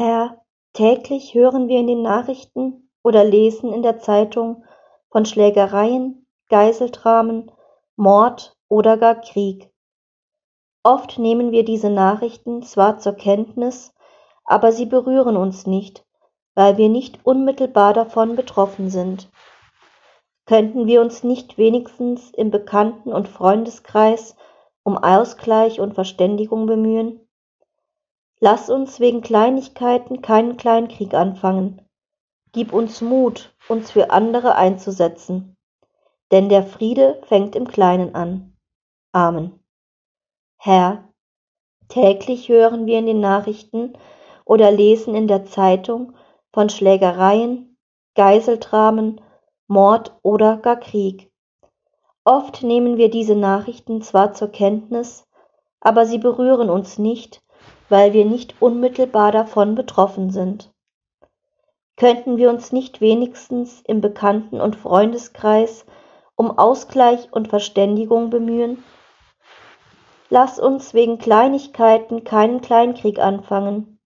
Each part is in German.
Herr, täglich hören wir in den Nachrichten oder lesen in der Zeitung von Schlägereien, Geiseldramen, Mord oder gar Krieg. Oft nehmen wir diese Nachrichten zwar zur Kenntnis, aber sie berühren uns nicht, weil wir nicht unmittelbar davon betroffen sind. Könnten wir uns nicht wenigstens im Bekannten- und Freundeskreis um Ausgleich und Verständigung bemühen? Lass uns wegen Kleinigkeiten keinen Kleinkrieg anfangen. Gib uns Mut, uns für andere einzusetzen. Denn der Friede fängt im Kleinen an. Amen. Herr, täglich hören wir in den Nachrichten oder lesen in der Zeitung von Schlägereien, Geiseldramen, Mord oder gar Krieg. Oft nehmen wir diese Nachrichten zwar zur Kenntnis, aber sie berühren uns nicht, weil wir nicht unmittelbar davon betroffen sind. Könnten wir uns nicht wenigstens im Bekannten- und Freundeskreis um Ausgleich und Verständigung bemühen? Lass uns wegen Kleinigkeiten keinen Kleinkrieg anfangen.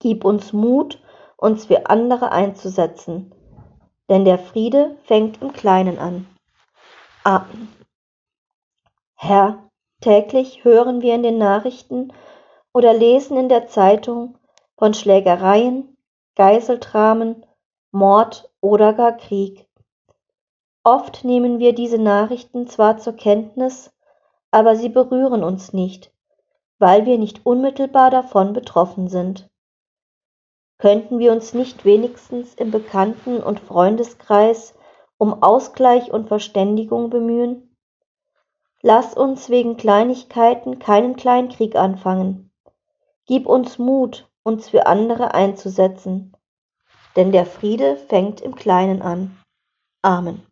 Gib uns Mut, uns für andere einzusetzen, denn der Friede fängt im Kleinen an. Amen. Herr, täglich hören wir in den Nachrichten oder lesen in der Zeitung von Schlägereien, Geiseldramen, Mord oder gar Krieg. Oft nehmen wir diese Nachrichten zwar zur Kenntnis, aber sie berühren uns nicht, weil wir nicht unmittelbar davon betroffen sind. Könnten wir uns nicht wenigstens im Bekannten- und Freundeskreis um Ausgleich und Verständigung bemühen? Lass uns wegen Kleinigkeiten keinen Kleinkrieg anfangen. Gib uns Mut, uns für andere einzusetzen, denn der Friede fängt im Kleinen an. Amen.